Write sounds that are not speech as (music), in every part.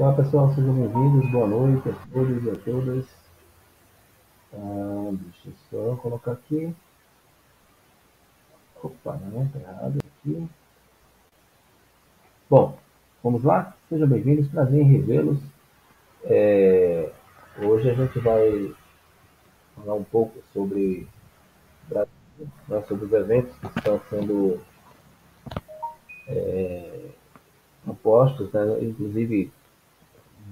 Olá pessoal, sejam bem-vindos, boa noite a todos e a todas. Ah, deixa eu só colocar aqui. Opa, não, tá errado aqui. Bom, vamos lá? Sejam bem-vindos, prazer em revê-los. É, hoje a gente vai falar um pouco sobre, né, sobre os eventos que estão sendo é, postos, né, inclusive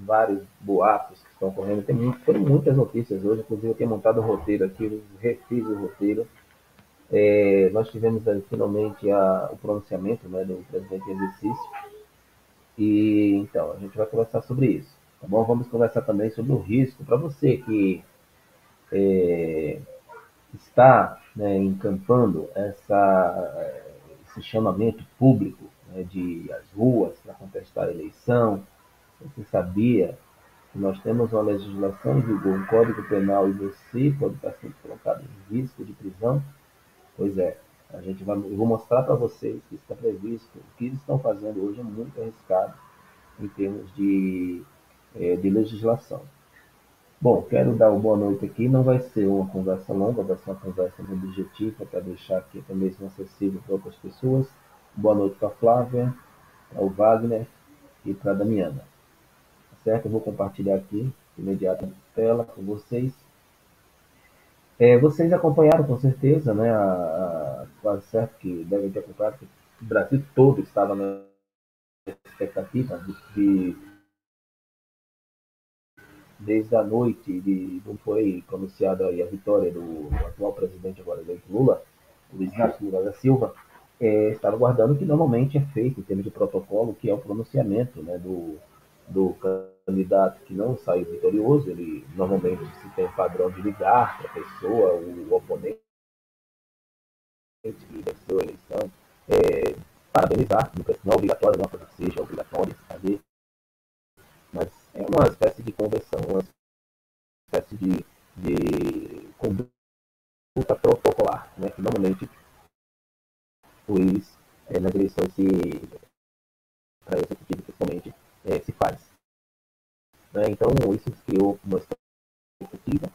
vários boatos que estão correndo. Tem foram muitas notícias hoje, inclusive eu tenho montado o roteiro aqui, refiz o roteiro. É, nós tivemos finalmente a, o pronunciamento né, do presidente em exercício. E então, a gente vai conversar sobre isso. Tá bom? Vamos conversar também sobre o risco para você que é, está né, encampando essa, esse chamamento público né, de as ruas para contestar a eleição, você sabia que nós temos uma legislação em vigor, um código penal e você pode estar sendo colocado em risco de prisão? Pois é, a gente vai, eu vou mostrar para vocês que está previsto. O que eles estão fazendo hoje é muito arriscado em termos de, é, de legislação. Bom, quero dar uma boa noite aqui. Não vai ser uma conversa longa, vai ser uma conversa objetiva para deixar aqui até mesmo acessível para outras pessoas. Boa noite para a Flávia, para o Wagner e para a Damiana certo? Eu vou compartilhar aqui imediato na tela com vocês. É, vocês acompanharam com certeza, né? A, a, quase certo que devem ter acompanhado que o Brasil todo estava na expectativa de, de desde a noite de não foi pronunciada a vitória do atual presidente agora eleito Lula, Luiz Inácio Lula da Silva, é, estava aguardando que normalmente é feito em termos de protocolo, que é o pronunciamento né, do, do candidato que não saiu vitorioso, ele normalmente se tem padrão de ligar para a pessoa, o, oponente que venceu a eleição, é, parabenizar, não é obrigatório, não é que seja obrigatório fazer, mas é uma espécie de conversão, uma espécie de, de conduta protocolar, né, que normalmente os é, nas eleições se para executivo principalmente é, se faz. Né? Então, isso criou uma expectativa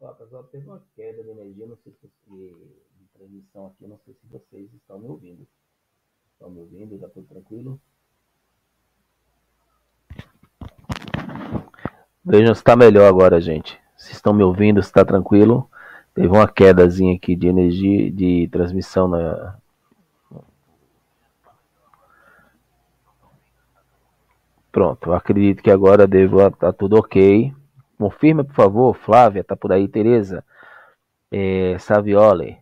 Ó, pessoal, teve uma queda de energia, não sei se de transmissão aqui, não sei se vocês estão me ouvindo. Estão me ouvindo? Tá tudo tranquilo? Vejam se está melhor agora, gente. Se estão me ouvindo, se está tranquilo. Teve uma quedazinha aqui de energia, de transmissão na. Pronto, acredito que agora deva tá tudo ok. Confirma, por favor, Flávia, tá por aí, Tereza, é, Savioli,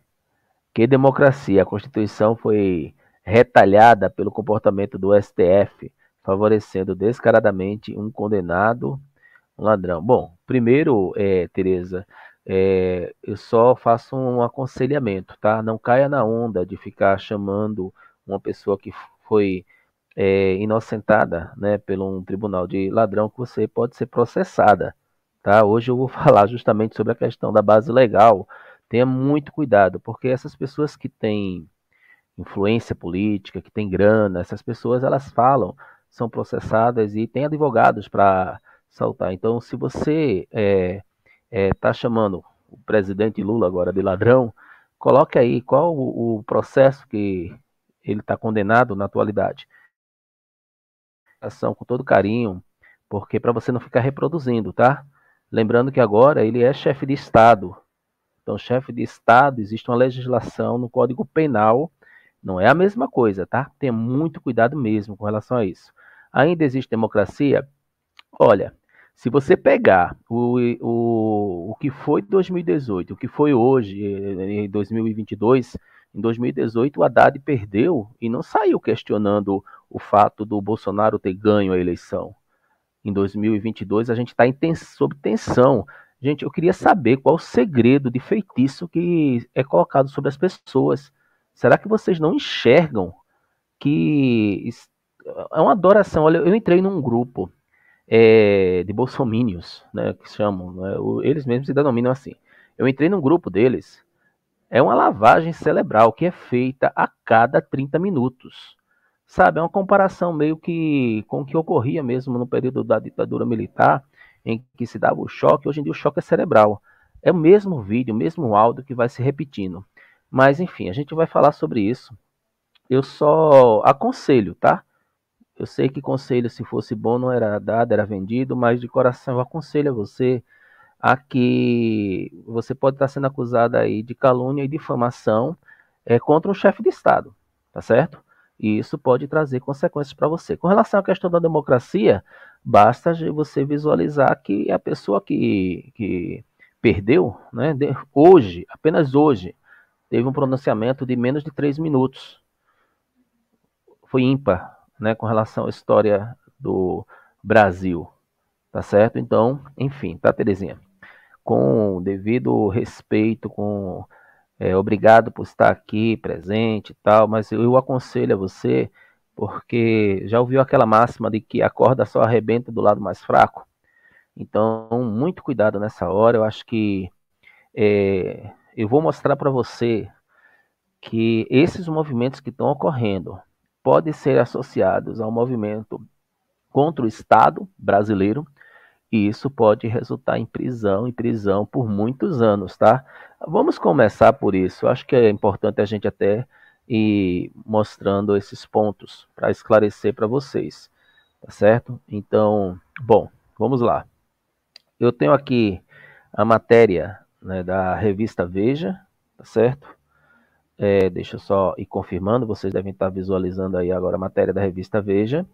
Que democracia? A Constituição foi retalhada pelo comportamento do STF, favorecendo descaradamente um condenado, um ladrão. Bom, primeiro, é, Tereza, é, eu só faço um aconselhamento, tá? Não caia na onda de ficar chamando uma pessoa que foi é, inocentada, né, pelo um tribunal de ladrão que você pode ser processada, tá? Hoje eu vou (laughs) falar justamente sobre a questão da base legal. Tenha muito cuidado, porque essas pessoas que têm influência política, que têm grana, essas pessoas elas falam, são processadas e têm advogados para saltar. Então, se você é, está é, tá chamando o presidente Lula agora de ladrão, coloque aí qual o, o processo que ele está condenado na atualidade. Ação com todo carinho, porque para você não ficar reproduzindo, tá? Lembrando que agora ele é chefe de Estado. Então, chefe de Estado, existe uma legislação no Código Penal, não é a mesma coisa, tá? Tenha muito cuidado mesmo com relação a isso. Ainda existe democracia? Olha, se você pegar o, o, o que foi 2018, o que foi hoje, em 2022, em 2018 o Haddad perdeu e não saiu questionando o fato do Bolsonaro ter ganho a eleição. Em 2022 a gente está sob tensão. Gente, eu queria saber qual o segredo de feitiço que é colocado sobre as pessoas. Será que vocês não enxergam que é uma adoração? Olha, eu entrei num grupo é, de bolsomínios, né, que chamam, né, eles mesmos se denominam assim. Eu entrei num grupo deles, é uma lavagem cerebral que é feita a cada 30 minutos. Sabe, é uma comparação meio que com o que ocorria mesmo no período da ditadura militar, em que se dava o choque, hoje em dia o choque é cerebral. É o mesmo vídeo, o mesmo áudio que vai se repetindo. Mas enfim, a gente vai falar sobre isso. Eu só aconselho, tá? Eu sei que conselho, se fosse bom, não era dado, era vendido, mas de coração eu aconselho a você a que você pode estar sendo acusado aí de calúnia e difamação é, contra um chefe de Estado, tá certo? E isso pode trazer consequências para você. Com relação à questão da democracia, basta você visualizar que a pessoa que, que perdeu, né, hoje, apenas hoje, teve um pronunciamento de menos de três minutos. Foi ímpar, né, com relação à história do Brasil. Tá certo? Então, enfim, tá, Terezinha? Com devido respeito, com é, obrigado por estar aqui presente e tal, mas eu, eu aconselho a você, porque já ouviu aquela máxima de que a corda só arrebenta do lado mais fraco? Então, muito cuidado nessa hora. Eu acho que é, eu vou mostrar para você que esses movimentos que estão ocorrendo, podem ser associados ao movimento contra o Estado brasileiro, e isso pode resultar em prisão e prisão por muitos anos, tá? Vamos começar por isso. Acho que é importante a gente até ir mostrando esses pontos para esclarecer para vocês, tá certo? Então, bom, vamos lá. Eu tenho aqui a matéria né, da revista Veja, tá certo? É, deixa eu só ir confirmando, vocês devem estar visualizando aí agora a matéria da revista Veja.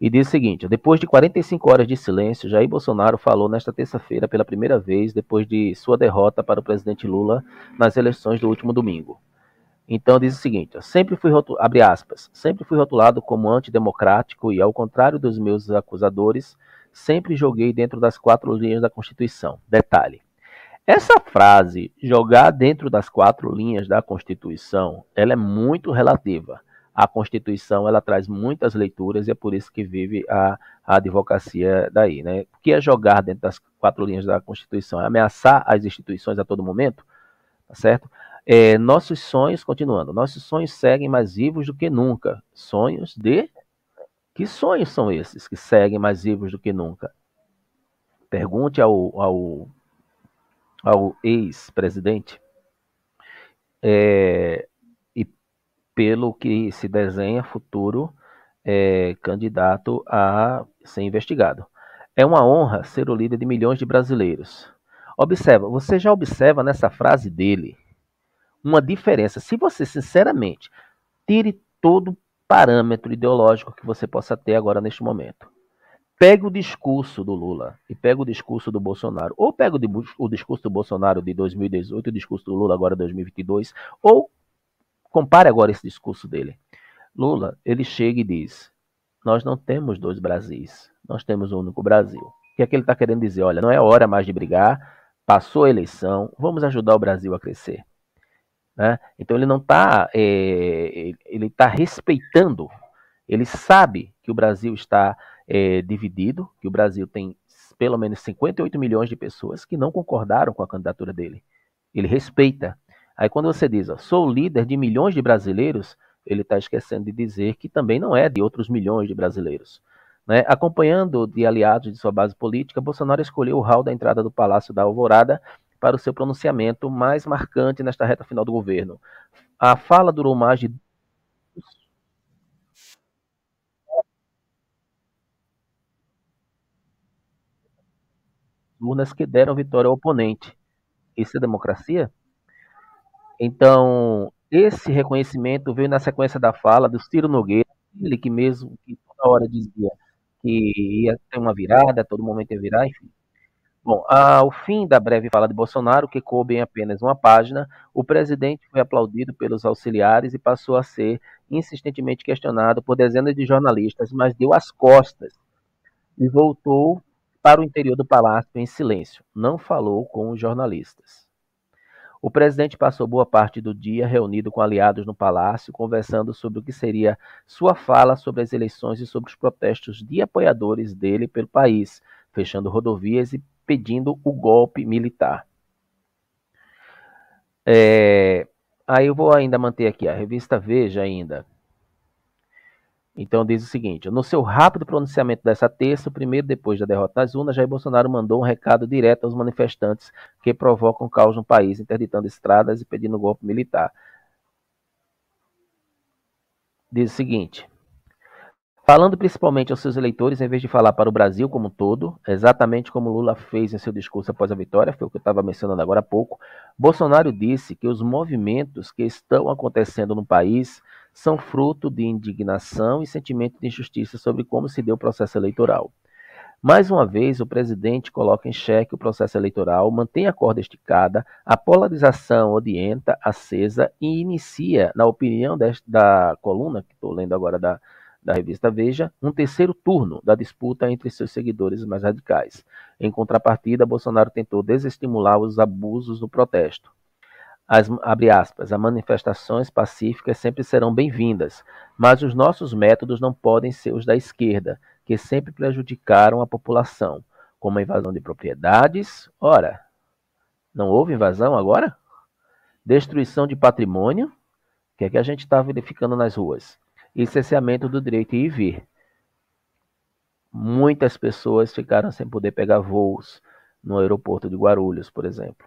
E diz o seguinte: depois de 45 horas de silêncio, Jair Bolsonaro falou nesta terça-feira pela primeira vez depois de sua derrota para o presidente Lula nas eleições do último domingo. Então diz o seguinte: sempre fui abre aspas, sempre fui rotulado como antidemocrático e ao contrário dos meus acusadores, sempre joguei dentro das quatro linhas da Constituição. Detalhe: essa frase, jogar dentro das quatro linhas da Constituição, ela é muito relativa. A Constituição ela traz muitas leituras e é por isso que vive a, a advocacia daí. Né? O que é jogar dentro das quatro linhas da Constituição? É ameaçar as instituições a todo momento? Tá certo? É, nossos sonhos, continuando, nossos sonhos seguem mais vivos do que nunca. Sonhos de. Que sonhos são esses que seguem mais vivos do que nunca? Pergunte ao, ao ao ex-presidente, é, pelo que se desenha futuro é, candidato a ser investigado. É uma honra ser o líder de milhões de brasileiros. Observa, você já observa nessa frase dele uma diferença. Se você, sinceramente, tire todo parâmetro ideológico que você possa ter agora neste momento pega o discurso do Lula e pega o discurso do Bolsonaro, ou pega o, discurso do Bolsonaro de 2018 e o discurso do Lula agora de 2022, ou compare agora esse discurso dele. Lula, ele chega e diz: Nós não temos dois Brasis, nós temos um único Brasil. O que é que ele está querendo dizer? Olha, não é hora mais de brigar, passou a eleição, vamos ajudar o Brasil a crescer. Né? Então ele não está, é, ele está respeitando, ele sabe que o Brasil está é, dividido, que o Brasil tem pelo menos 58 milhões de pessoas que não concordaram com a candidatura dele. Ele respeita. Aí quando você diz, ó, sou líder de milhões de brasileiros, ele está esquecendo de dizer que também não é de outros milhões de brasileiros. Né? Acompanhando de aliados de sua base política, Bolsonaro escolheu o hall da entrada do Palácio da Alvorada para o seu pronunciamento mais marcante nesta reta final do governo. A fala durou mais de urnas que deram vitória ao oponente. Isso é democracia? Então, esse reconhecimento veio na sequência da fala do Ciro Nogueira, ele que mesmo que toda hora dizia que ia ter uma virada, todo momento ia virar, enfim. Bom, ao fim da breve fala de Bolsonaro, que coube em apenas uma página, o presidente foi aplaudido pelos auxiliares e passou a ser insistentemente questionado por dezenas de jornalistas, mas deu as costas e voltou para o interior do palácio em silêncio. Não falou com os jornalistas. O presidente passou boa parte do dia reunido com aliados no palácio, conversando sobre o que seria sua fala sobre as eleições e sobre os protestos de apoiadores dele pelo país, fechando rodovias e pedindo o golpe militar. É, aí eu vou ainda manter aqui a revista Veja ainda. Então diz o seguinte: no seu rápido pronunciamento dessa terça, o primeiro depois da derrota nas urnas, Jair Bolsonaro mandou um recado direto aos manifestantes que provocam caos no país, interditando estradas e pedindo golpe militar. Diz o seguinte: falando principalmente aos seus eleitores, em vez de falar para o Brasil como um todo, exatamente como Lula fez em seu discurso após a vitória, foi o que eu estava mencionando agora há pouco, Bolsonaro disse que os movimentos que estão acontecendo no país são fruto de indignação e sentimento de injustiça sobre como se deu o processo eleitoral. Mais uma vez, o presidente coloca em xeque o processo eleitoral, mantém a corda esticada, a polarização odienta, acesa e inicia, na opinião da coluna que estou lendo agora da, da revista Veja, um terceiro turno da disputa entre seus seguidores mais radicais. Em contrapartida, Bolsonaro tentou desestimular os abusos do protesto. As, abre aspas, as manifestações pacíficas sempre serão bem-vindas, mas os nossos métodos não podem ser os da esquerda, que sempre prejudicaram a população, como a invasão de propriedades. Ora, não houve invasão agora? Destruição de patrimônio, que é que a gente está verificando nas ruas? E do direito de ir e vir. Muitas pessoas ficaram sem poder pegar voos no aeroporto de Guarulhos, por exemplo.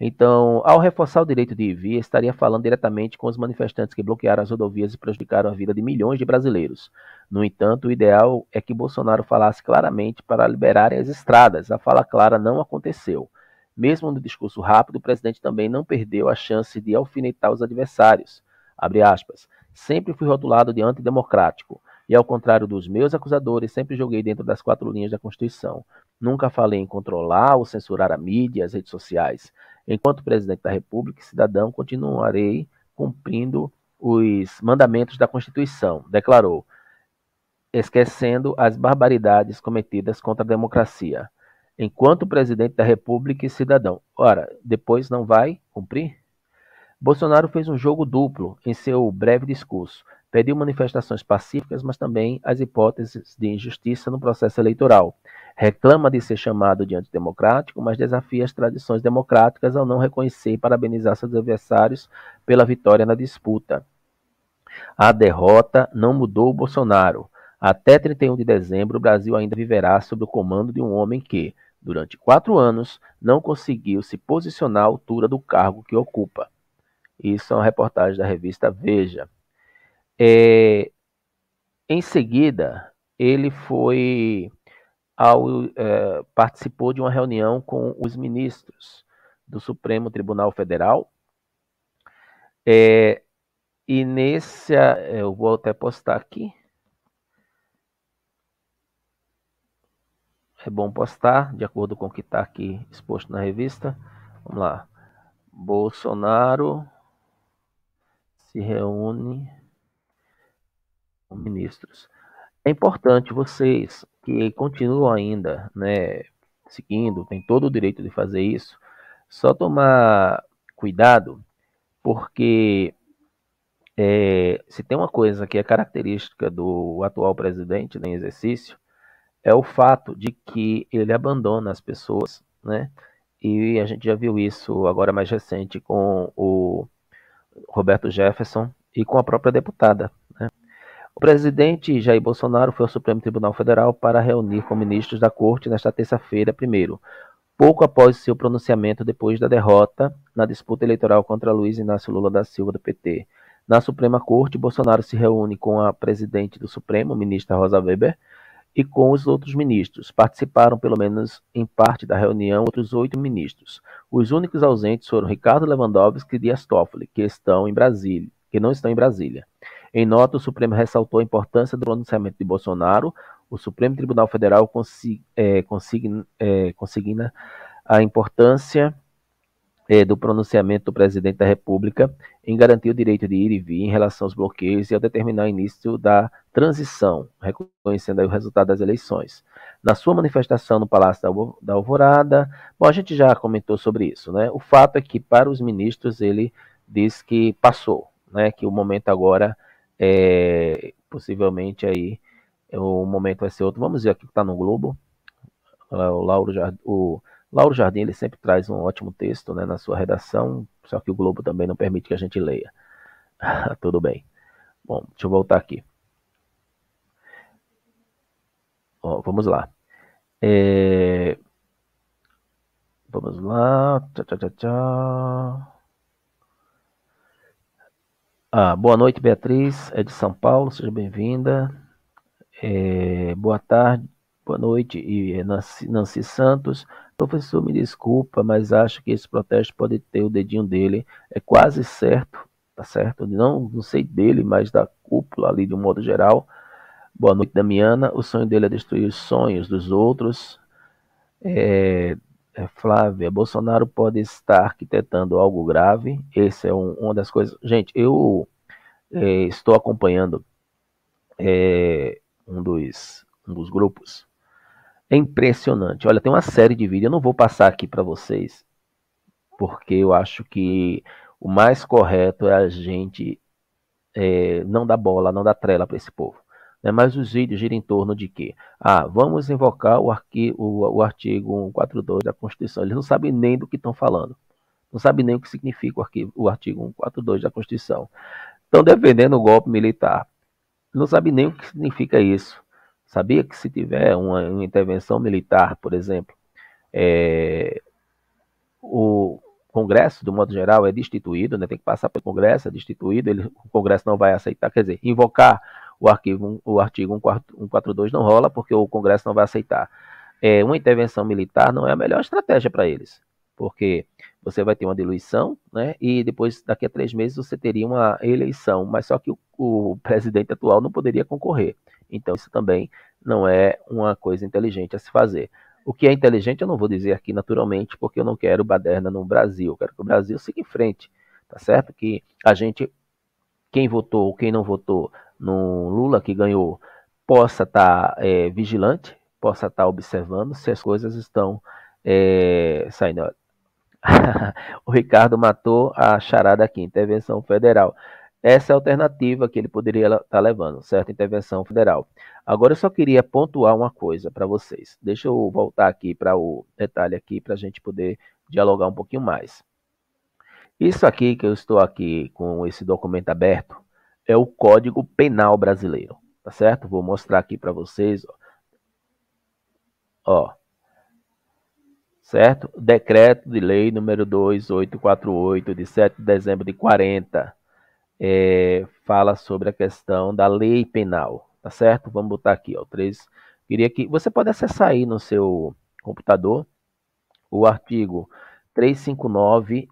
Então, ao reforçar o direito de ir vir, estaria falando diretamente com os manifestantes que bloquearam as rodovias e prejudicaram a vida de milhões de brasileiros. No entanto, o ideal é que Bolsonaro falasse claramente para liberarem as estradas. A fala clara não aconteceu. Mesmo no discurso rápido, o presidente também não perdeu a chance de alfinetar os adversários. Aspas, sempre fui rotulado de antidemocrático. E ao contrário dos meus acusadores, sempre joguei dentro das quatro linhas da Constituição. Nunca falei em controlar ou censurar a mídia as redes sociais. Enquanto presidente da República e cidadão, continuarei cumprindo os mandamentos da Constituição, declarou, esquecendo as barbaridades cometidas contra a democracia. Enquanto presidente da República e cidadão. Ora, depois não vai cumprir? Bolsonaro fez um jogo duplo em seu breve discurso. Pediu manifestações pacíficas, mas também as hipóteses de injustiça no processo eleitoral. Reclama de ser chamado de antidemocrático, mas desafia as tradições democráticas ao não reconhecer e parabenizar seus adversários pela vitória na disputa. A derrota não mudou o Bolsonaro. Até 31 de dezembro, o Brasil ainda viverá sob o comando de um homem que, durante quatro anos, não conseguiu se posicionar à altura do cargo que ocupa. Isso é uma reportagem da revista Veja. É, em seguida, ele foi ao, é, participou de uma reunião com os ministros do Supremo Tribunal Federal. É, e nesse, é, eu vou até postar aqui. É bom postar, de acordo com o que está aqui exposto na revista. Vamos lá. Bolsonaro se reúne ministros. É importante vocês que continuam ainda, né, seguindo, tem todo o direito de fazer isso, só tomar cuidado, porque é, se tem uma coisa que é característica do atual presidente né, em exercício, é o fato de que ele abandona as pessoas, né? E a gente já viu isso agora mais recente com o Roberto Jefferson e com a própria deputada. Né? O presidente Jair Bolsonaro foi ao Supremo Tribunal Federal para reunir com ministros da corte nesta terça-feira, primeiro, pouco após seu pronunciamento depois da derrota na disputa eleitoral contra Luiz Inácio Lula da Silva do PT. Na Suprema Corte, Bolsonaro se reúne com a presidente do Supremo, ministra Rosa Weber, e com os outros ministros. Participaram, pelo menos em parte da reunião, outros oito ministros. Os únicos ausentes foram Ricardo Lewandowski e Dias Toffoli, que estão em Brasília, que não estão em Brasília. Em nota, o Supremo ressaltou a importância do pronunciamento de Bolsonaro. O Supremo Tribunal Federal consigna, é, é, consigna a importância é, do pronunciamento do presidente da República em garantir o direito de ir e vir em relação aos bloqueios e ao determinar o início da transição, reconhecendo o resultado das eleições. Na sua manifestação no Palácio da Alvorada, bom, a gente já comentou sobre isso, né? O fato é que para os ministros ele diz que passou, né? Que o momento agora é possivelmente aí o momento vai ser outro. Vamos ver aqui que está no Globo. O Lauro já o Lauro Jardim ele sempre traz um ótimo texto né, na sua redação, só que o Globo também não permite que a gente leia. (laughs) Tudo bem. Bom, deixa eu voltar aqui. Ó, vamos lá. É... Vamos lá. Tchau, tchau, tchau, tchau. Ah, boa noite, Beatriz. É de São Paulo, seja bem-vinda. É... Boa tarde, boa noite, e Nancy, Nancy Santos. Professor, me desculpa, mas acho que esse protesto pode ter o dedinho dele. É quase certo, tá certo? Não, não sei dele, mas da cúpula ali de um modo geral. Boa noite, Damiana. O sonho dele é destruir os sonhos dos outros. É, é, Flávia, Bolsonaro pode estar arquitetando algo grave. Esse é um, uma das coisas. Gente, eu é, estou acompanhando é, um, dos, um dos grupos é impressionante. Olha, tem uma série de vídeos, eu não vou passar aqui para vocês, porque eu acho que o mais correto é a gente é, não dar bola, não dar trela para esse povo. Né? Mas os vídeos giram em torno de quê? Ah, vamos invocar o, arquivo, o, o artigo 142 da Constituição. Eles não sabem nem do que estão falando. Não sabem nem o que significa o, arquivo, o artigo 142 da Constituição. Estão defendendo o golpe militar. Não sabem nem o que significa isso. Sabia que se tiver uma, uma intervenção militar, por exemplo, é, o Congresso, do modo geral, é destituído, né, tem que passar pelo Congresso, é destituído, ele, o Congresso não vai aceitar, quer dizer, invocar o, arquivo, o artigo 142 não rola porque o Congresso não vai aceitar. É, uma intervenção militar não é a melhor estratégia para eles, porque você vai ter uma diluição, né, e depois, daqui a três meses, você teria uma eleição, mas só que o, o presidente atual não poderia concorrer. Então, isso também não é uma coisa inteligente a se fazer. O que é inteligente eu não vou dizer aqui naturalmente, porque eu não quero baderna no Brasil. Eu quero que o Brasil siga em frente, tá certo? Que a gente, quem votou ou quem não votou no Lula que ganhou, possa estar tá, é, vigilante, possa estar tá observando se as coisas estão é, saindo. (laughs) o Ricardo matou a charada aqui, intervenção federal. Essa é a alternativa que ele poderia estar tá levando, certo? Intervenção federal. Agora eu só queria pontuar uma coisa para vocês. Deixa eu voltar aqui para o detalhe aqui para a gente poder dialogar um pouquinho mais. Isso aqui que eu estou aqui com esse documento aberto é o Código Penal Brasileiro, tá certo? Vou mostrar aqui para vocês, ó. ó. Certo? Decreto de Lei número 2848 de 7 de dezembro de 40 é, fala sobre a questão da lei penal, tá certo? Vamos botar aqui, ó, 3. Queria que você pode acessar aí no seu computador o artigo 359L.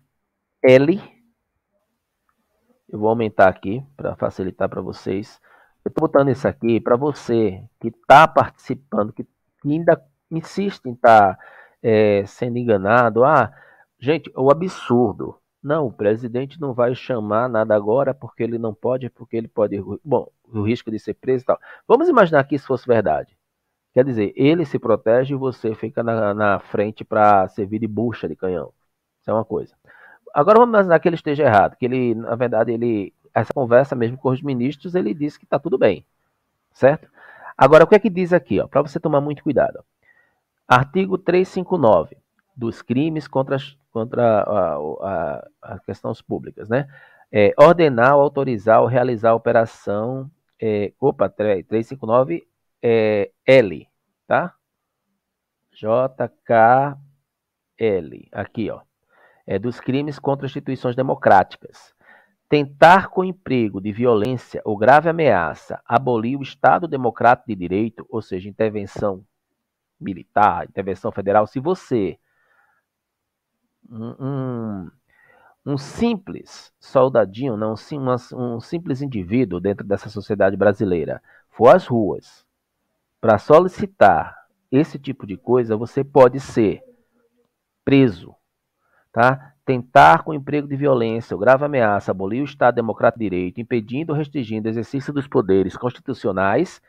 Eu vou aumentar aqui para facilitar para vocês. Eu estou botando isso aqui para você que está participando, que ainda insiste em estar tá, é, sendo enganado. Ah, gente, o absurdo Não, o presidente não vai chamar nada agora porque ele não pode, porque ele pode. Bom, o risco de ser preso e tal. Vamos imaginar que isso fosse verdade. Quer dizer, ele se protege e você fica na, na frente para servir de bucha de canhão. Isso é uma coisa. Agora vamos imaginar que ele esteja errado, que ele, na verdade, ele essa conversa mesmo com os ministros, ele disse que está tudo bem, certo? Agora, o que é que diz aqui, para você tomar muito cuidado? Artigo 359 dos crimes contra, contra a, a, a questões públicas, né? É, ordenar, autorizar ou realizar a operação, é, opa, 359 é, L, tá? JKL, aqui, ó. É dos crimes contra instituições democráticas. Tentar com emprego de violência ou grave ameaça abolir o Estado Democrático de Direito, ou seja, intervenção militar, intervenção federal, se você, um, um, simples soldadinho, não, um, um simples indivíduo dentro dessa sociedade brasileira, for às ruas para solicitar esse tipo de coisa, você pode ser preso, tá? Tentar com emprego de violência ou grave ameaça abolir o Estado Democrático de Direito, impedindo ou restringindo o exercício dos poderes constitucionais,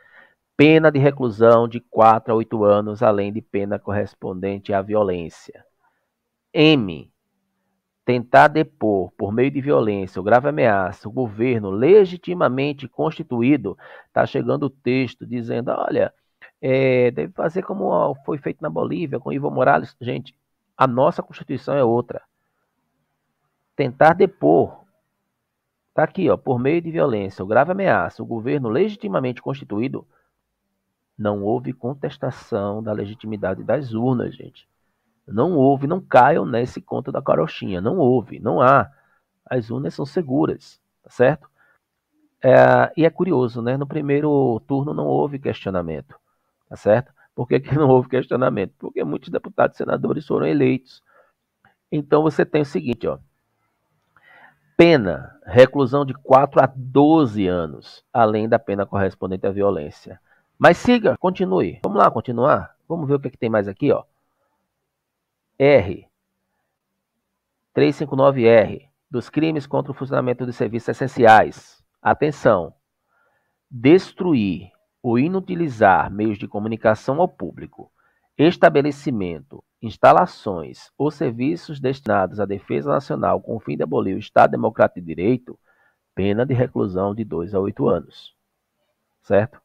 pena de reclusão de 4 a 8 anos, além de pena correspondente à violência. M. Tentar depor, por meio de violência ou grave ameaça, o governo legitimamente constituído, está chegando o texto dizendo: olha, é, deve fazer como foi feito na Bolívia com Ivo Morales. Gente, a nossa Constituição é outra. Tentar depor. Está aqui, ó, por meio de violência ou grave ameaça, o governo legitimamente constituído, não houve contestação da legitimidade das urnas, gente. Não houve, não caiam nesse conto da carochinha. Não houve, não há. As urnas são seguras, tá certo? É, e é curioso, né? No primeiro turno não houve questionamento. Tá certo? Por que, que não houve questionamento? Porque muitos deputados e senadores foram eleitos. Então você tem o seguinte, ó. Pena, reclusão de 4 a 12 anos, além da pena correspondente à violência. Mas siga, continue. Vamos lá, continuar. Vamos ver o que, é que tem mais aqui, ó. R. 359R. Dos crimes contra o funcionamento de serviços essenciais. Atenção. Destruir o inutilizar meios de comunicação ao público, estabelecimento, instalações ou serviços destinados à defesa nacional com o fim de abolir o Estado Democrático de Direito, pena de reclusão de 2 a 8 anos. Certo?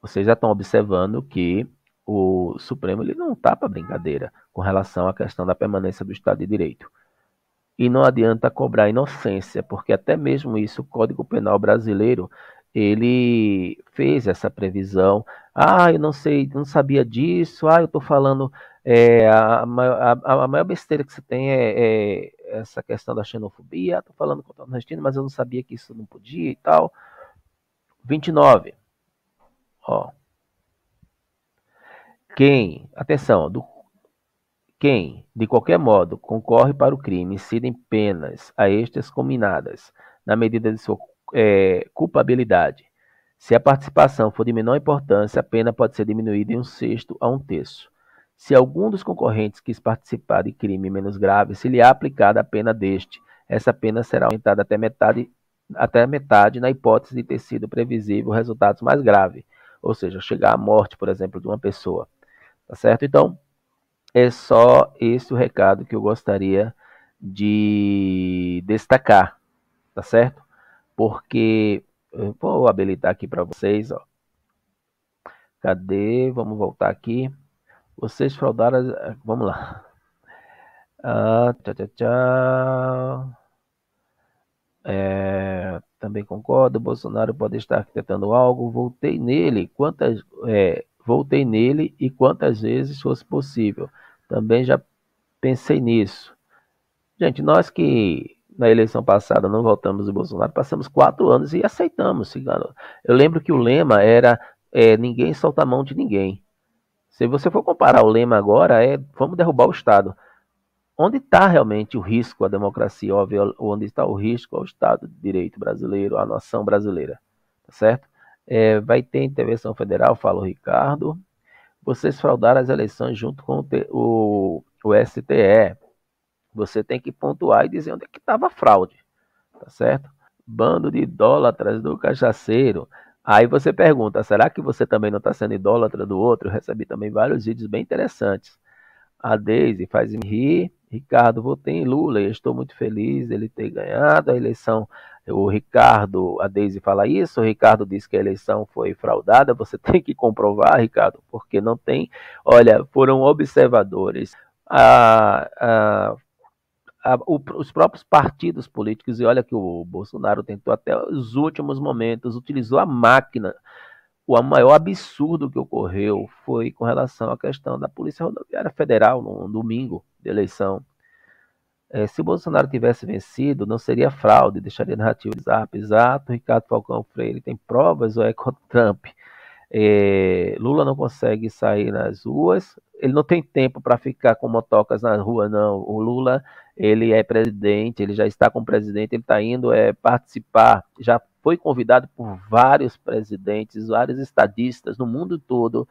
Vocês já estão observando que o Supremo ele não está para brincadeira com relação à questão da permanência do Estado de Direito. E não adianta cobrar inocência, porque até mesmo isso o Código Penal brasileiro ele fez essa previsão. Ah, eu não sei, não sabia disso. Ah, eu estou falando. É, a, a, a, maior besteira que você tem é, é essa questão da xenofobia. Estou falando contra o nordestino, mas eu não sabia que isso não podia e tal. 29. Ó. Quem, atenção, do, quem, de qualquer modo, concorre para o crime, incidem penas a estas combinadas, na medida de sua é, culpabilidade. Se a participação for de menor importância, a pena pode ser diminuída em um sexto a um terço. Se algum dos concorrentes quis participar de crime menos grave, se lhe é aplicada a pena deste, essa pena será aumentada até metade, até metade na hipótese de ter sido previsível resultados mais graves, ou seja, chegar à morte, por exemplo, de uma pessoa. Tá certo? Então, é só esse o recado que eu gostaria de destacar, tá certo? Porque vou habilitar aqui para vocês, ó. Cadê? Vamos voltar aqui. Vocês fraudaram, vamos lá. Ah, tchau, tchau, tchau. É, também concordo. Bolsonaro pode estar arquitetando algo. Voltei nele. Quantas, é, voltei nele e quantas vezes fosse possível. Também já pensei nisso. Gente, nós que na eleição passada não votamos o Bolsonaro, passamos quatro anos e aceitamos. Eu lembro que o lema era é, ninguém solta a mão de ninguém. Se você for comparar o lema agora, é vamos derrubar o Estado. Onde está realmente o risco à democracia, onde está o risco ao Estado de Direito brasileiro, à nação brasileira, tá certo? É, vai ter intervenção federal, fala o Ricardo. Vocês fraudaram as eleições junto com o, o, o STE. Você tem que pontuar e dizer onde é que estava a fraude, tá certo? Bando de idólatras do cachaceiro. Aí você pergunta, será que você também não está sendo idólatra do outro? Eu recebi também vários vídeos bem interessantes. A Deise faz me rir. Ricardo, votei em Lula e estou muito feliz ele ter ganhado a eleição. O Ricardo, a Deise fala isso, o Ricardo diz que a eleição foi fraudada. Você (laughs) tem que comprovar, Ricardo, porque não tem. Olha, foram observadores. A, a, a, o, os próprios partidos políticos, e olha que o Bolsonaro tentou até os últimos momentos, utilizou a máquina o maior absurdo que ocorreu foi com relação à questão da Polícia Rodoviária Federal no domingo de eleição. É, se o Bolsonaro tivesse vencido, não seria fraude, deixaria narrativa de zap. Exato, Ricardo Falcão Freire tem provas ou é contra Trump? É, Lula não consegue sair nas ruas, ele não tem tempo para ficar com motocas na rua, não. O Lula, ele é presidente, ele já está como presidente, ele está indo é, participar, já foi convidado por vários presidentes, vários estadistas no mundo todo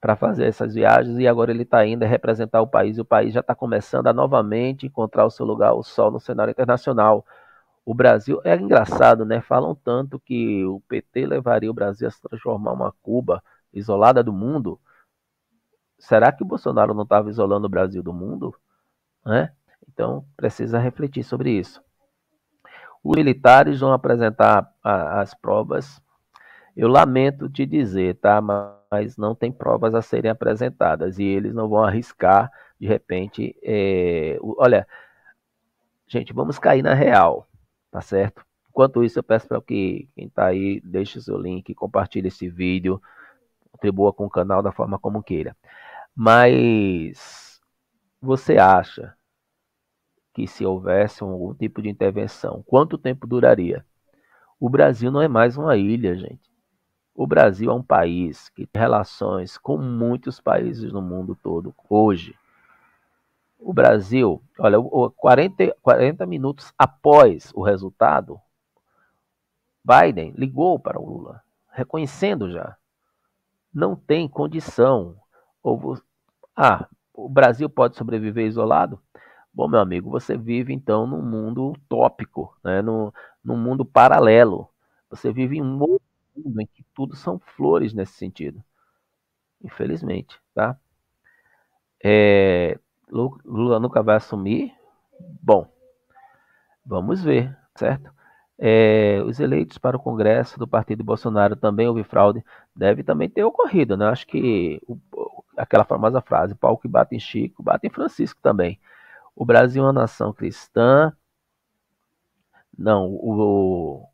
para fazer essas viagens e agora ele está indo representar o país e o país já está começando a novamente encontrar o seu lugar ao sol no cenário internacional. O Brasil é engraçado, né? Falam tanto que o PT levaria o Brasil a se transformar uma Cuba isolada do mundo. Será que o Bolsonaro não estava isolando o Brasil do mundo? Né? Então precisa refletir sobre isso. Os militares vão apresentar as provas. Eu lamento te dizer, tá? Mas não tem provas a serem apresentadas e eles não vão arriscar, de repente. É... Olha, gente, vamos cair na real, tá certo? Enquanto isso, eu peço para que quem está aí deixe seu link, compartilhe esse vídeo, contribua com o canal da forma como queira. Mas você acha que se houvesse algum tipo de intervenção, quanto tempo duraria? O Brasil não é mais uma ilha, gente. O Brasil é um país que tem relações com muitos países no mundo todo hoje. O Brasil, olha, 40, 40 minutos após o resultado, Biden ligou para o Lula, reconhecendo já. Não tem condição. Ou, ah, o Brasil pode sobreviver isolado? Bom, meu amigo, você vive então num mundo utópico, né? num, num mundo paralelo. Você vive em um mundo em que tudo são flores nesse sentido. Infelizmente, tá? É, Lula nunca vai assumir? Bom, vamos ver, certo? É, os eleitos para o Congresso do Partido Bolsonaro também houve fraude, deve também ter ocorrido, né? Acho que o, aquela famosa frase, pau que bate em Chico, bate em Francisco também. O Brasil é uma nação cristã. Não, o,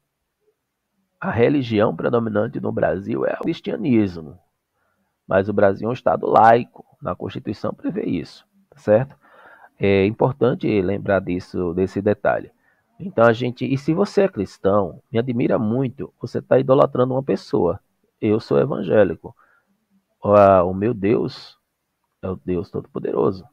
a religião predominante no Brasil é o cristianismo. Mas o Brasil é um Estado laico. Na Constituição prevê isso, tá certo? É importante lembrar disso, desse detalhe. Então a gente, e se você é cristão, me admira muito, você está idolatrando uma pessoa. Eu sou evangélico. O meu Deus é o Deus Todo-Poderoso.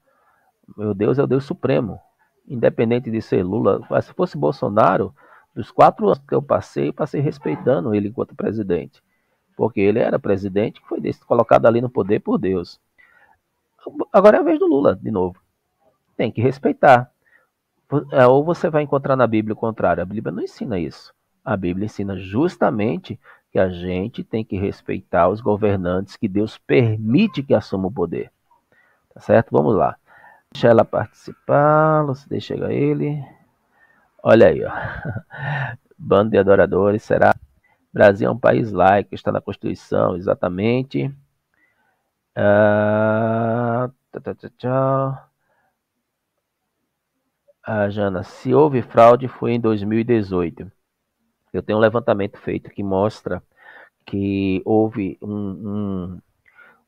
Meu Deus é o Deus Supremo. Independente de ser Lula, se fosse Bolsonaro, dos quatro anos que eu passei, passei respeitando ele enquanto presidente. Porque ele era presidente que foi colocado ali no poder por Deus. Agora é a vez do Lula, de novo. Tem que respeitar. É, ou você vai encontrar na Bíblia o contrário. A Bíblia não ensina isso. A Bíblia ensina justamente que a gente tem que respeitar os governantes que Deus permite que assumam o poder. Tá certo? Vamos lá. Deixa ela participar, você deixa ele. Olha aí, ó. (laughs) Bando de adoradores, será? Brasil é um país laico, está na Constituição, exatamente. Ah, tchau, tchau, tchau. Ah, Jana, se houve fraude foi em 2018. Eu tenho um levantamento feito que mostra que houve um, um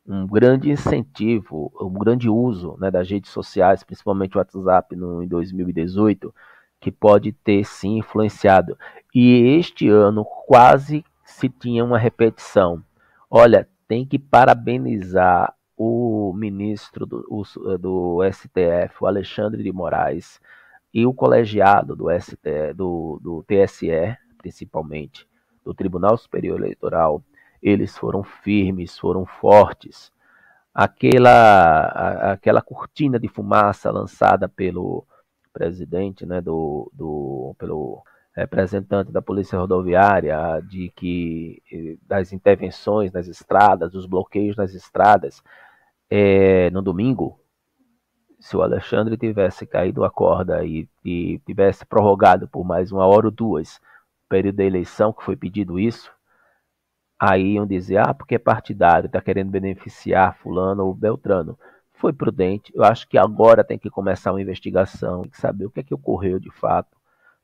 um grande incentivo, um grande uso né, das redes sociais, principalmente o WhatsApp no, em 2018, que pode ter sim influenciado. E este ano quase se tinha uma repetição. Olha, tem que parabenizar o ministro do, o, do STF, o Alexandre de Moraes, e o colegiado do, ST, do, do TSE, principalmente, do Tribunal Superior Eleitoral, eles foram firmes, foram fortes. Aquela, a, aquela cortina de fumaça lançada pelo, presidente, né, do, do pelo representante da Polícia Rodoviária de que eh, das intervenções nas estradas, dos bloqueios nas estradas, é, no domingo, se o Alexandre tivesse caído a corda e, e tivesse prorrogado por mais uma hora ou duas o período da eleição, que foi pedido isso, aí iam dizer, ah, porque é partidário, está querendo beneficiar fulano ou beltrano. Foi prudente, eu acho que agora tem que começar uma investigação, tem que saber o que é que ocorreu de fato,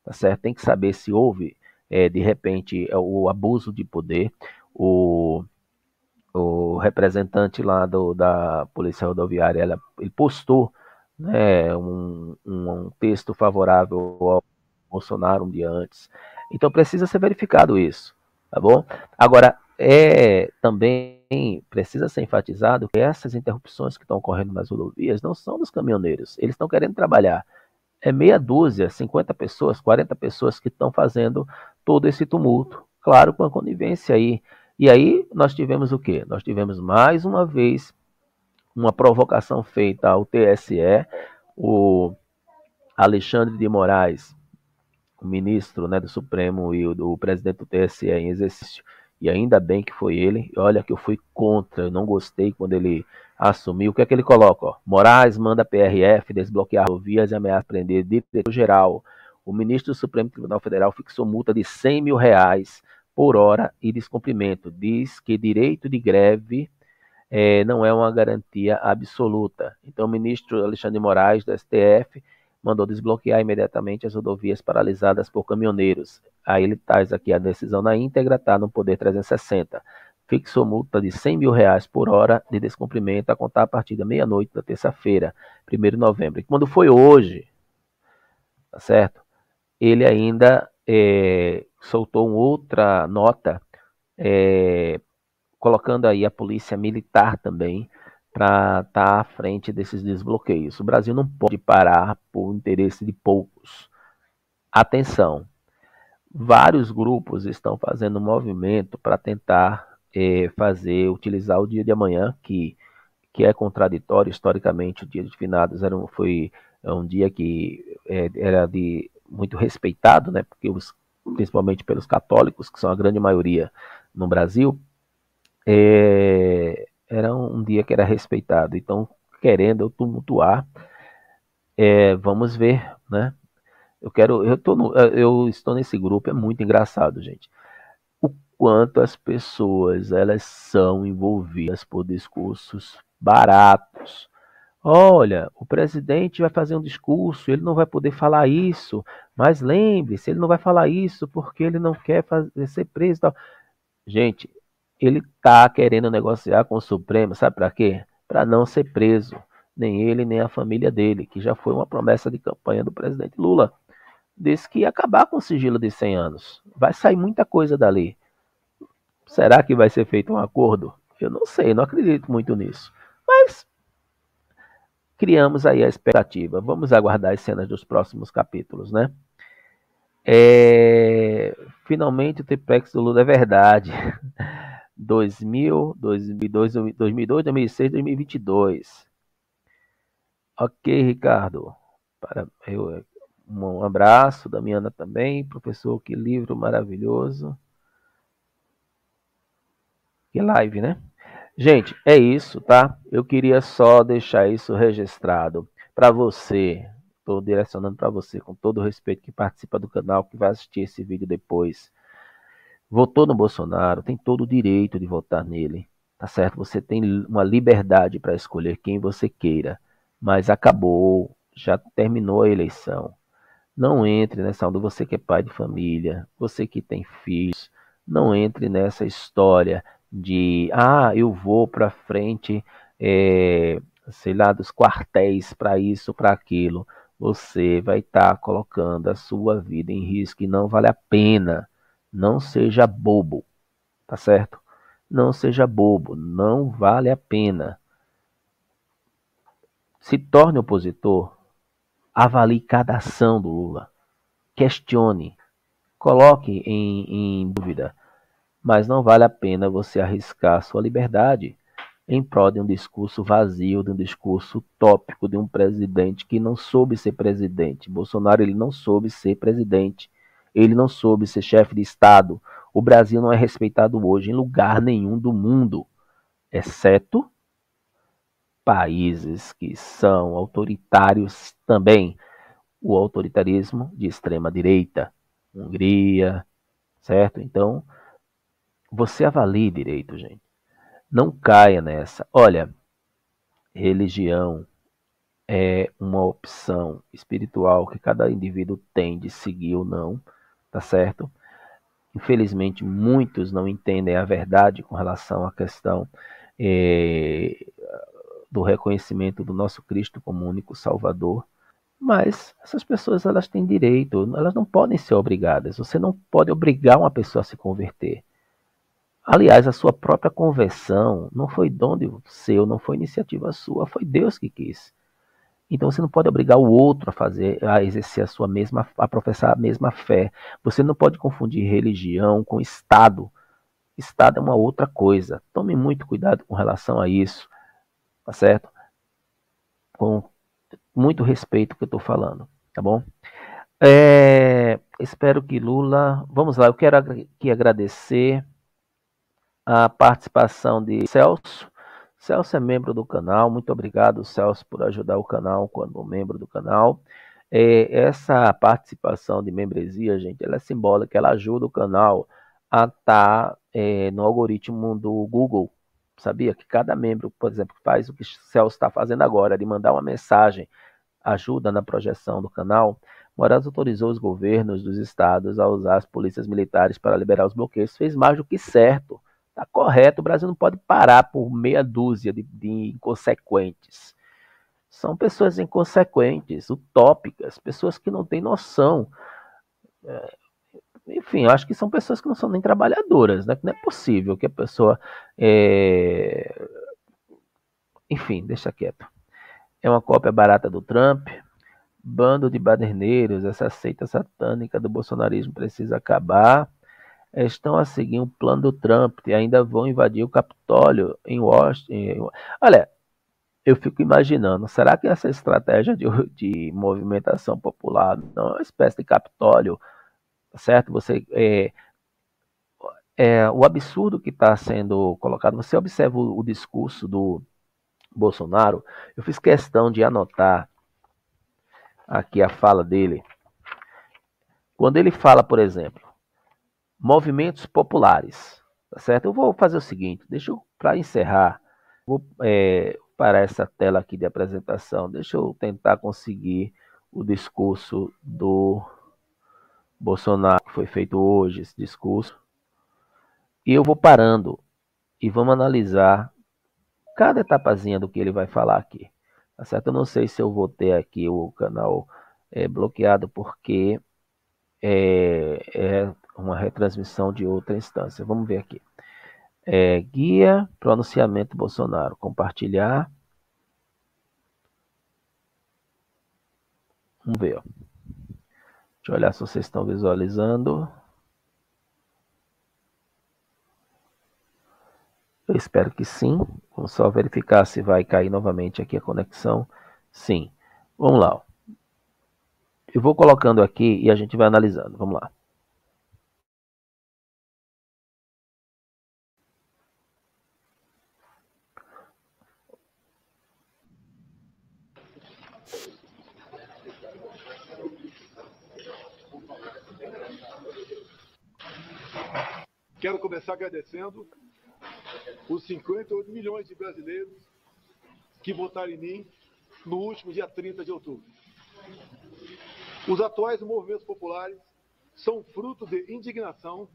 tá certo? Tem que saber se houve, é, de repente, o abuso de poder, o o representante lá do, da Polícia Rodoviária, ela, ele postou né, um, um, texto favorável ao Bolsonaro um dia antes. Então precisa ser verificado isso, tá bom? Agora, é também precisa ser enfatizado que essas interrupções que estão ocorrendo nas rodovias não são dos caminhoneiros, eles estão querendo trabalhar. É meia dúzia, 50 pessoas, 40 pessoas que estão fazendo todo esse tumulto. Claro, com a conivência aí e aí nós tivemos o quê? Nós tivemos mais uma vez uma provocação feita ao TSE, o Alexandre de Moraes, o ministro né, do Supremo e o, o presidente do TSE em exercício, e ainda bem que foi ele. Olha que eu fui contra, eu não gostei quando ele assumiu. O que é que ele coloca? Ó? Moraes manda PRF desbloquear rodovias e ameaça prender diretor geral. O ministro do Supremo Tribunal Federal fixou multa de 100 mil reais por hora e descumprimento. Diz que direito de greve é, não é uma garantia absoluta. Então, o ministro Alexandre Moraes, do STF, mandou desbloquear imediatamente as rodovias paralisadas por caminhoneiros. Aí ele traz aqui a decisão na íntegra, está no Poder 360. Fixou multa de 100 mil reais por hora de descumprimento a contar a partir da meia-noite da terça-feira, 1 de novembro. Quando foi hoje, tá certo? Ele ainda é, soltou uma outra nota é, colocando aí a polícia militar também para estar tá à frente desses desbloqueios. O Brasil não pode parar por interesse de poucos. Atenção, vários grupos estão fazendo um movimento para tentar é, fazer, utilizar o dia de amanhã, que, que é contraditório historicamente. O dia de finados era um, foi é um dia que é, era de muito respeitado, né, porque os, principalmente pelos católicos, que são a grande maioria no Brasil, é, era um dia que era respeitado. Então, querendo tumultuar, é, vamos ver, né? Eu quero, eu, tô no, eu estou nesse grupo, é muito engraçado, gente. O quanto as pessoas elas são envolvidas por discursos baratos, Olha, o presidente vai fazer um discurso, ele não vai poder falar isso, mas lembre-se, ele não vai falar isso porque ele não quer fazer, ser preso. Tal. Gente, ele está querendo negociar com o Supremo, sabe para quê? Para não ser preso, nem ele nem a família dele, que já foi uma promessa de campanha do presidente Lula. Disse que ia acabar com o sigilo de 100 anos. Vai sair muita coisa dali. Será que vai ser feito um acordo? Eu não sei, não acredito muito nisso. Mas criamos aí a expectativa. Vamos aguardar as cenas dos próximos capítulos, né? É, finalmente o triplex do Lula é verdade. (laughs) 2000, 2002, 2002, 2006, 2022. Ok, Ricardo. Para, eu, um abraço da Miana também. Professor, que livro maravilhoso. Que live, né? Gente, é isso, tá? Eu queria só deixar isso registrado para você. Estou direcionando para você, com todo o respeito, que participa do canal, que vai assistir esse vídeo depois. Votou no Bolsonaro, tem todo o direito de votar nele, tá certo? Você tem uma liberdade para escolher quem você queira, mas acabou, já terminou a eleição. Não entre nessa onda, você que é pai de família, você que tem filhos, não entre nessa história de ah, eu vou para frente, é, sei lá, dos quartéis para isso, para aquilo, você vai estar tá colocando a sua vida em risco e não vale a pena. Não seja bobo, tá certo? Não seja bobo, não vale a pena. Se torne opositor, avalie cada ação do Lula, questione, coloque em, em dúvida mas não vale a pena você arriscar sua liberdade em prol de um discurso vazio, de um discurso tópico de um presidente que não soube ser presidente. Bolsonaro ele não soube ser presidente. Ele não soube ser chefe de Estado. O Brasil não é respeitado hoje em lugar nenhum do mundo, exceto países que são autoritários também. O autoritarismo de extrema direita, Hungria, certo? Então, você avalie direito, gente. Não caia nessa. Olha, religião é uma opção espiritual que cada indivíduo tem de seguir ou não, tá certo? Infelizmente, muitos não entendem a verdade com relação à questão é, do reconhecimento do nosso Cristo como único Salvador. Mas essas pessoas elas têm direito, elas não podem ser obrigadas. Você não pode obrigar uma pessoa a se converter. Aliás, a sua própria conversão não foi dom seu, não foi iniciativa sua, foi Deus que quis. Então você não pode obrigar o outro a fazer, a exercer a sua mesma, a professar a mesma fé. Você não pode confundir religião com Estado. Estado é uma outra coisa. Tome muito cuidado com relação a isso, tá certo? Com muito respeito que eu estou falando, tá bom? É, espero que Lula. Vamos lá, eu quero aqui agradecer a participação de Celso. Celso é membro do canal. Muito obrigado, Celso, por ajudar o canal quando membro do canal. É, essa participação de membresia, gente, ela é simbólica, ela ajuda o canal a estar tá, é, no algoritmo do Google. Sabia que cada membro, por exemplo, faz o que o Celso está fazendo agora, de mandar uma mensagem, ajuda na projeção do canal. Moraes autorizou os governos dos estados a usar as polícias militares para liberar os bloqueios. Fez mais do que certo. Está correto, o Brasil não pode parar por meia dúzia de, de inconsequentes. São pessoas inconsequentes, utópicas, pessoas que não têm noção. É, enfim, eu acho que são pessoas que não são nem trabalhadoras, né? Não é possível que a pessoa. É... Enfim, deixa quieto. É uma cópia barata do Trump. Bando de baderneiros, essa seita satânica do bolsonarismo precisa acabar estão a seguir um plano do Trump e ainda vão invadir o Capitólio em Washington. Olha, eu fico imaginando, será que essa estratégia de, (laughs) de movimentação popular não é uma espécie de Capitólio, certo? Você é, é o absurdo que está sendo colocado. Você observa o, o discurso do Bolsonaro. Eu fiz questão de anotar aqui a fala dele. Quando ele fala, por exemplo, movimentos populares. Tá certo? Eu vou fazer o seguinte, deixa eu, para encerrar, vou é, para essa tela aqui de apresentação, deixa eu tentar conseguir o discurso do Bolsonaro, que foi feito hoje, esse discurso. E eu vou parando e vamos analisar cada etapazinha do que ele vai falar aqui. Tá certo? Eu não sei se eu vou ter aqui o canal é, bloqueado porque é, é uma retransmissão de outra instância. Vamos ver aqui. É, guia pronunciamento Bolsonaro. Compartilhar. Vamos ver. Ó. Deixa eu olhar se vocês estão visualizando. Eu espero que sim. Vamos só verificar se vai cair novamente aqui a conexão. Sim. Vamos lá. Ó. Eu vou colocando aqui e a gente vai analisando. Vamos lá. Quero começar agradecendo os 58 milhões de brasileiros que votaram em mim no último dia 30 de outubro. Os atuais movimentos populares são fruto de indignação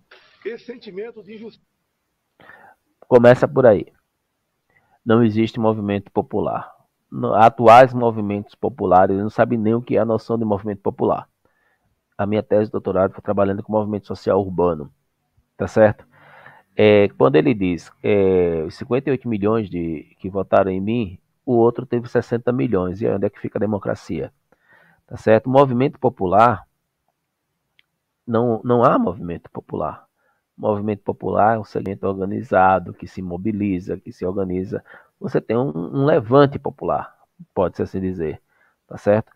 e sentimento de injustiça. Começa por aí. Não existe movimento popular. Atuais movimentos populares não sabem nem o que é a noção de movimento popular. A minha tese de doutorado foi trabalhando com movimento social urbano tá certo? É, quando ele diz é, 58 milhões de que votaram em mim, o outro teve 60 milhões. E onde é que fica a democracia? Tá certo? movimento popular não, não há movimento popular. movimento popular é um segmento organizado que se mobiliza, que se organiza você tem um, um levante popular, pode-se assim dizer, tá certo?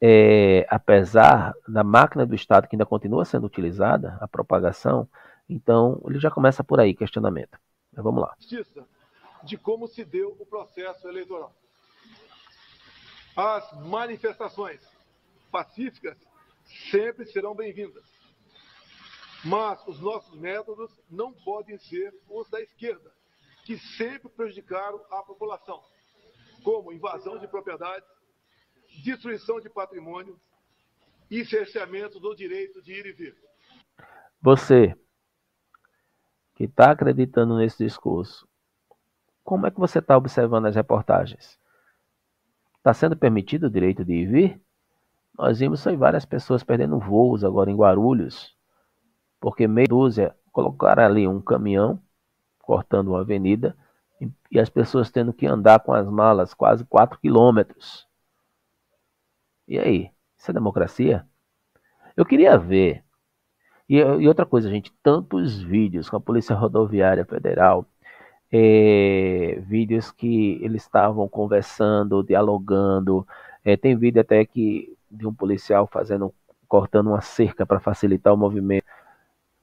É, apesar da máquina do Estado que ainda continua sendo utilizada, a propagação, então ele já começa por aí, questionamento. Mas vamos lá. Justiça de como se deu o processo eleitoral. As manifestações pacíficas sempre serão bem-vindas. Mas os nossos métodos não podem ser os da esquerda, que sempre prejudicaram a população, como invasão de propriedades, destruição de patrimônio e cerceamento do direito de ir e vir. Você que está acreditando nesse discurso, como é que você está observando as reportagens? Está sendo permitido o direito de ir vir? Nós vimos aí várias pessoas perdendo voos agora em Guarulhos, porque meia dúzia colocaram ali um caminhão cortando uma avenida e as pessoas tendo que andar com as malas quase 4 quilômetros. E aí? Isso é democracia? Eu queria ver. E, e, outra coisa, gente, tantos vídeos com a Polícia Rodoviária Federal, é, vídeos que eles estavam conversando, dialogando. É, tem vídeo até que de um policial fazendo, cortando uma cerca para facilitar o movimento.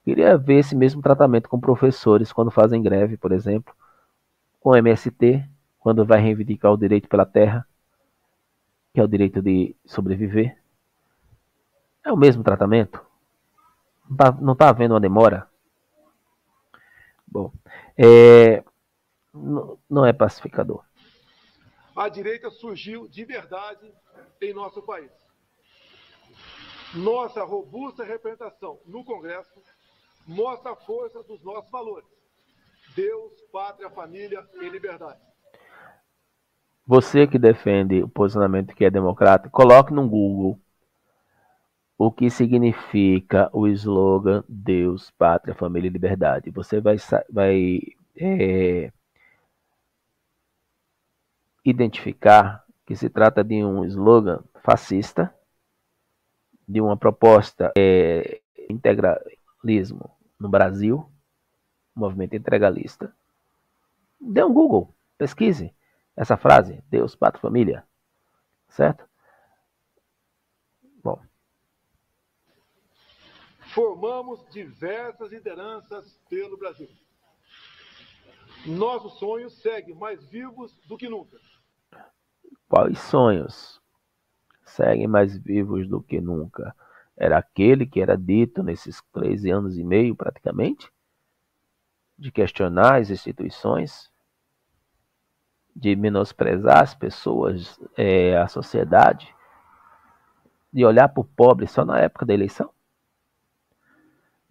Queria ver esse mesmo tratamento com professores quando fazem greve, por exemplo, com MST, quando vai reivindicar o direito pela terra, que é o direito de sobreviver. É o mesmo tratamento? Não está tá havendo uma demora? Bom, é, não é pacificador. A direita surgiu de verdade em nosso país. Nossa robusta representação no Congresso mostra a força dos nossos valores: Deus, pátria, família e liberdade. Você que defende o posicionamento que é democrático, coloque no Google o que significa o slogan Deus, pátria, família e liberdade. Você vai, vai é, identificar que se trata de um slogan fascista, de uma proposta é, integralismo no Brasil, movimento integralista. Dê um Google, pesquise essa frase, Deus, Pátria, Família, certo? Bom. Formamos diversas lideranças pelo Brasil. Nossos sonhos seguem mais vivos do que nunca. Quais sonhos seguem mais vivos do que nunca? Era aquele que era dito nesses 13 anos e meio, praticamente? De questionar as instituições? De menosprezar as pessoas, é, a sociedade? De olhar para o pobre só na época da eleição?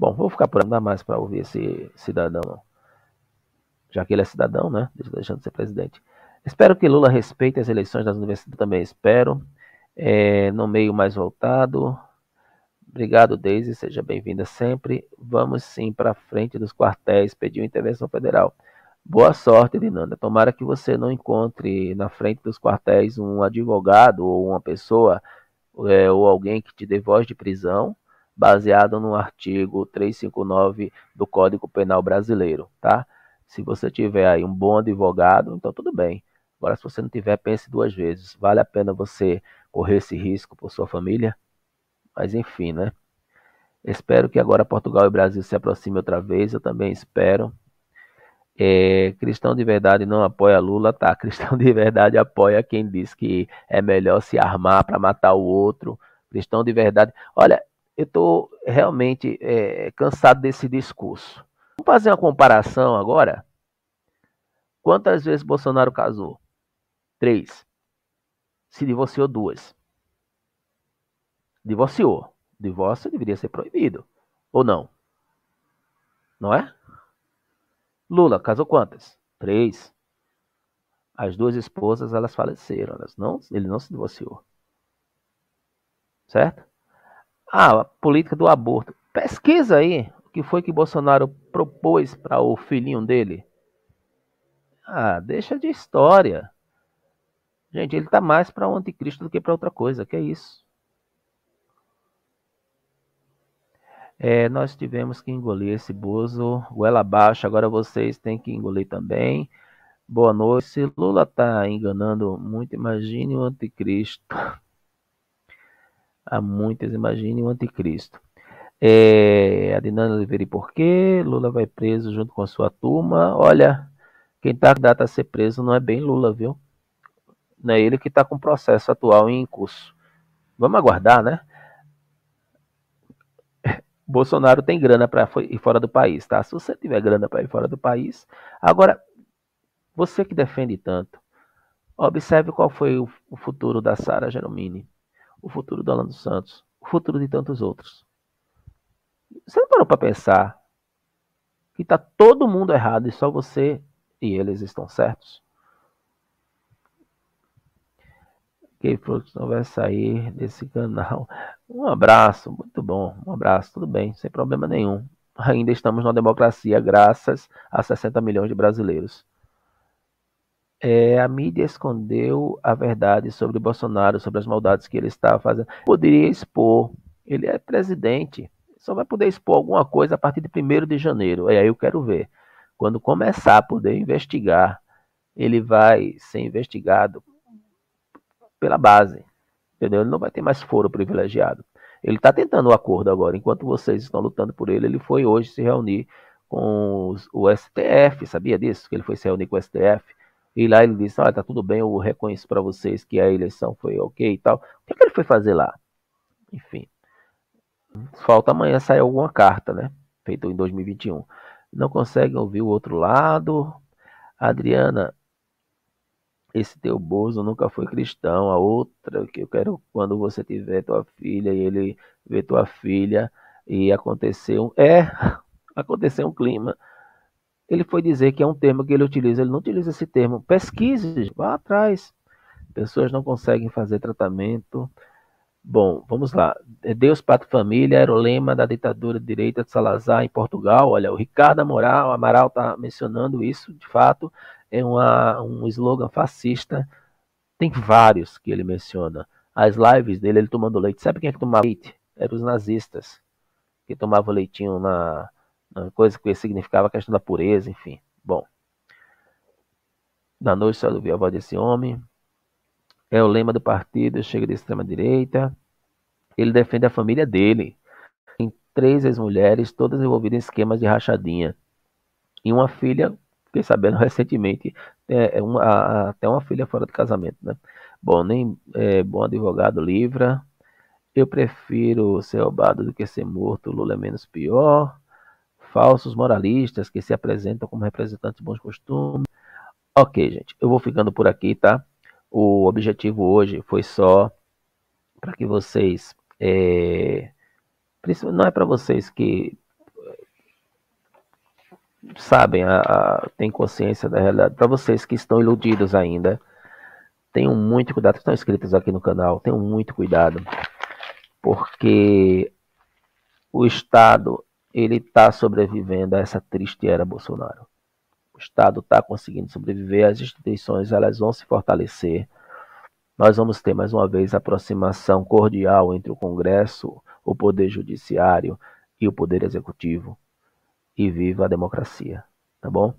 Bom, vou ficar por dá mais para ouvir esse cidadão já que ele é cidadão, né? Deixando de ser presidente. Espero que Lula respeite as eleições das universidades, também espero. É, no meio mais voltado. Obrigado, Deise, seja bem-vinda sempre. Vamos sim para frente dos quartéis, pedir intervenção federal. Boa sorte, Dinanda. Tomara que você não encontre na frente dos quartéis um advogado ou uma pessoa é, ou alguém que te dê voz de prisão baseado no artigo 359 do Código Penal Brasileiro, tá? Se você tiver aí um bom advogado, então tudo bem. Agora, se você não tiver, pense duas vezes. Vale a pena você correr esse risco por sua família? Mas enfim, né? Espero que agora Portugal e Brasil se aproximem outra vez. Eu também espero. É, cristão de verdade não apoia Lula, tá? (laughs) Cristão de verdade apoia quem diz que é melhor se armar para matar o outro. Cristão de verdade. Olha, eu estou realmente é, cansado desse discurso. Vamos fazer uma comparação agora. Quantas vezes Bolsonaro casou? Três. Se divorciou duas. Divorciou. Divórcio deveria ser proibido. Ou não? Não é? Lula casou quantas? Três. As duas esposas elas faleceram. Elas não, ele não se divorciou. Certo? Ah, a política do aborto. Pesquisa aí que foi que Bolsonaro propôs para o filhinho dele? Ah, deixa de história. Gente, ele está mais para o anticristo do que para outra coisa. Que é isso? É, nós tivemos que engolir esse bozo goela abaixo. Agora vocês têm que engolir também. Boa noite. Se Lula está enganando muito, imagine o anticristo. (laughs) Há muitas, imagine o anticristo. É, Adinana Oliveira, e por quê? Lula vai preso junto com a sua turma. Olha, quem está data a ser preso não é bem Lula, viu? Não é ele que está com o processo atual em curso. Vamos aguardar, né? (laughs) Bolsonaro tem grana para ir fora do país, tá? Se você tiver grana para ir fora do país. Agora, você que defende tanto, observe qual foi o futuro da Sara Geromini, o futuro do Alan dos Santos, o futuro de tantos outros. Você não parou para pensar que está todo mundo errado e só você e eles estão certos? Que não vai sair desse canal. (laughs) Um abraço, muito bom. Um abraço, tudo bem, sem problema nenhum. Ainda estamos na democracia, graças a 60 milhões de brasileiros. É, a mídia escondeu a verdade sobre Bolsonaro, sobre as maldades que ele estava fazendo. Poderia expor. Ele é presidente só vai poder expor alguma coisa a partir de 1 de janeiro. E aí eu quero ver. Quando começar a poder investigar, ele vai ser investigado pela base. Entendeu? Ele não vai ter mais foro privilegiado. Ele está tentando o um acordo agora. Enquanto vocês estão lutando por ele, ele foi hoje se reunir com os, o STF. Sabia disso? Que ele foi se reunir com o STF. E lá ele disse: Olha, tá tudo bem, eu reconheço para vocês que a eleição foi ok e tal. O que, que ele foi fazer lá? Enfim. Falta amanhã sair alguma carta, né? Feito em 2021. Não conseguem ouvir o outro lado. Adriana, esse teu Bozo nunca foi cristão. A outra que eu quero quando você tiver tua filha e ele ver tua filha e aconteceu é (laughs) aconteceu um clima. Ele foi dizer que é um termo que ele utiliza. Ele não utiliza esse termo. Pesquise, vá atrás. Pessoas não conseguem fazer tratamento Bom, vamos lá. Deus, Pato Família era o lema da ditadura de direita de Salazar em Portugal. Olha, o Ricardo Amaral, Amaral está mencionando isso, de fato, é uma, um slogan fascista. Tem vários que ele menciona. As lives dele, ele tomando leite. Sabe quem é que tomava leite? Eram os nazistas, que tomavam leitinho na, na coisa que significava a questão da pureza, enfim. Bom, na noite só ouvi a voz desse homem, é o lema do partido, chega de extrema-direita. Ele defende a família dele. Tem três ex-mulheres, todas envolvidas em esquemas de rachadinha. E uma filha, fiquei sabendo (laughs) recentemente, é, é uma, até uma filha fora do casamento. Né? Bom, nem é, bom advogado livra. Eu prefiro ser roubado do que ser morto. Lula é menos pior. Falsos moralistas que se apresentam como representantes de bons costumes. Ok, gente, eu vou ficando por aqui, tá? O objetivo hoje foi só para que vocês. É, não é para vocês que sabem, a, a, têm consciência da realidade, para vocês que estão iludidos ainda, tenham muito cuidado, estão inscritos aqui no canal, tenham muito cuidado, porque o Estado ele está sobrevivendo a essa triste era Bolsonaro. Estado está conseguindo sobreviver, as instituições elas vão se fortalecer. Nós vamos ter mais uma vez aproximação cordial entre o Congresso, o Poder Judiciário e o Poder Executivo. E viva a democracia, tá bom?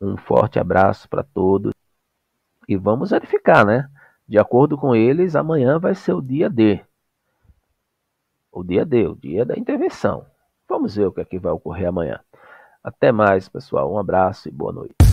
Um forte abraço para todos. E vamos verificar, né? De acordo com eles, amanhã vai ser o dia D. O dia D, o dia da intervenção. Vamos ver o que é que vai ocorrer amanhã. Até mais, pessoal. Um abraço e boa noite.